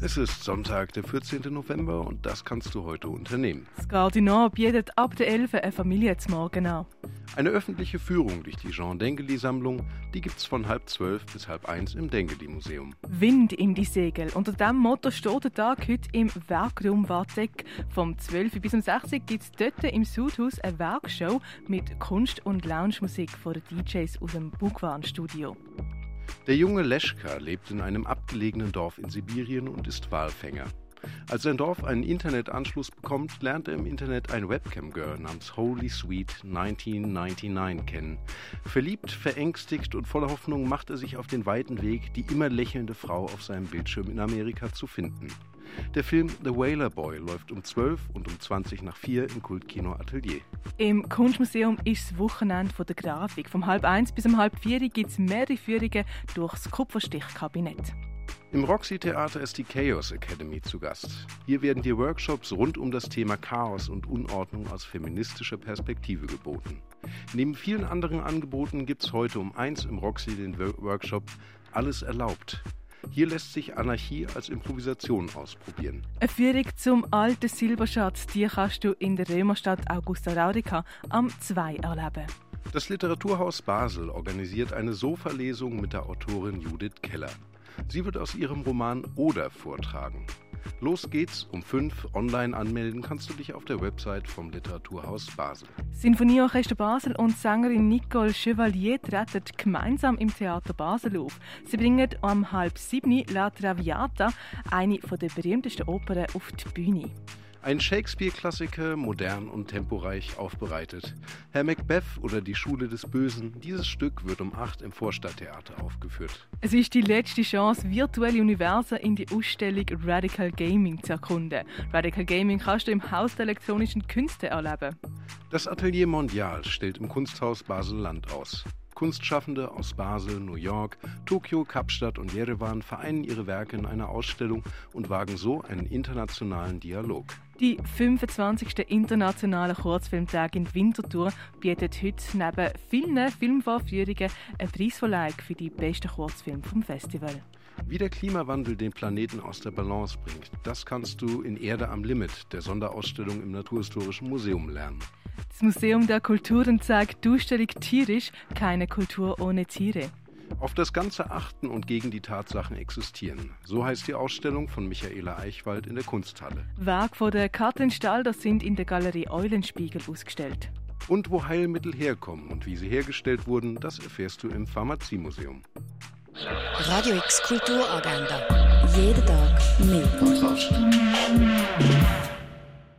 Es ist Sonntag, der 14. November und das kannst du heute unternehmen. Das Gardinor bietet ab der 11. eine Familie zum Morgen an. Eine öffentliche Führung durch die Jean Dengeli-Sammlung, die gibt's von halb zwölf bis halb eins im Dengeli-Museum. Wind in die Segel. Unter diesem Motto steht der Tag heute im Werkraum Warteck. Vom 12 bis um 6 gibt es dort im Sudhaus eine Werkshow mit Kunst- und Lounge-Musik von den DJs aus dem Bugwan-Studio. Der junge Leschka lebt in einem abgelegenen Dorf in Sibirien und ist Walfänger. Als sein Dorf einen Internetanschluss bekommt, lernt er im Internet ein Webcam-Girl namens Holy Sweet 1999 kennen. Verliebt, verängstigt und voller Hoffnung macht er sich auf den weiten Weg, die immer lächelnde Frau auf seinem Bildschirm in Amerika zu finden. Der Film The Whaler Boy läuft um 12 und um 20 nach 4 im Kultkino Atelier. Im Kunstmuseum ist das Wochenende von der Grafik. Vom halb eins bis um halb vier gibt es mehrere Führungen durchs Kupferstichkabinett. Im Roxy Theater ist die Chaos Academy zu Gast. Hier werden dir Workshops rund um das Thema Chaos und Unordnung aus feministischer Perspektive geboten. Neben vielen anderen Angeboten gibt es heute um eins im Roxy den Workshop Alles erlaubt. Hier lässt sich Anarchie als Improvisation ausprobieren. Eine Führung zum alten Silberschatz, die kannst du in der Römerstadt Augusta Raurica am 2 erleben. Das Literaturhaus Basel organisiert eine Sofa-Lesung mit der Autorin Judith Keller. Sie wird aus ihrem Roman Oder vortragen. Los geht's um fünf. Online anmelden kannst du dich auf der Website vom Literaturhaus Basel. Sinfonieorchester Basel und Sängerin Nicole Chevalier treten gemeinsam im Theater Basel auf. Sie bringen am halb sieben La Traviata, eine der berühmtesten Opern, auf die Bühne. Ein Shakespeare-Klassiker, modern und temporeich aufbereitet. Herr Macbeth oder die Schule des Bösen, dieses Stück wird um 8 im Vorstadttheater aufgeführt. Es ist die letzte Chance, virtuelle Universen in die Ausstellung Radical Gaming zu erkunden. Radical Gaming kannst du im Haus der elektronischen Künste erleben. Das Atelier Mondial stellt im Kunsthaus Basel-Land aus. Kunstschaffende aus Basel, New York, Tokio, Kapstadt und Jerewan vereinen ihre Werke in einer Ausstellung und wagen so einen internationalen Dialog. Die 25. internationale Kurzfilmtag in Winterthur bietet heute neben vielen Filmvorführungen eine Preisverleihung für die besten Kurzfilme vom Festival. Wie der Klimawandel den Planeten aus der Balance bringt, das kannst du in Erde am Limit, der Sonderausstellung im Naturhistorischen Museum lernen. Das Museum der Kulturen zeigt Durchstellung tierisch, keine Kultur ohne Tiere. Auf das Ganze achten und gegen die Tatsachen existieren. So heißt die Ausstellung von Michaela Eichwald in der Kunsthalle. Werk von der Katrin Stalder sind in der Galerie Eulenspiegel ausgestellt. Und wo Heilmittel herkommen und wie sie hergestellt wurden, das erfährst du im Pharmaziemuseum. Radio X Kulturagenda. Jeden Tag mehr.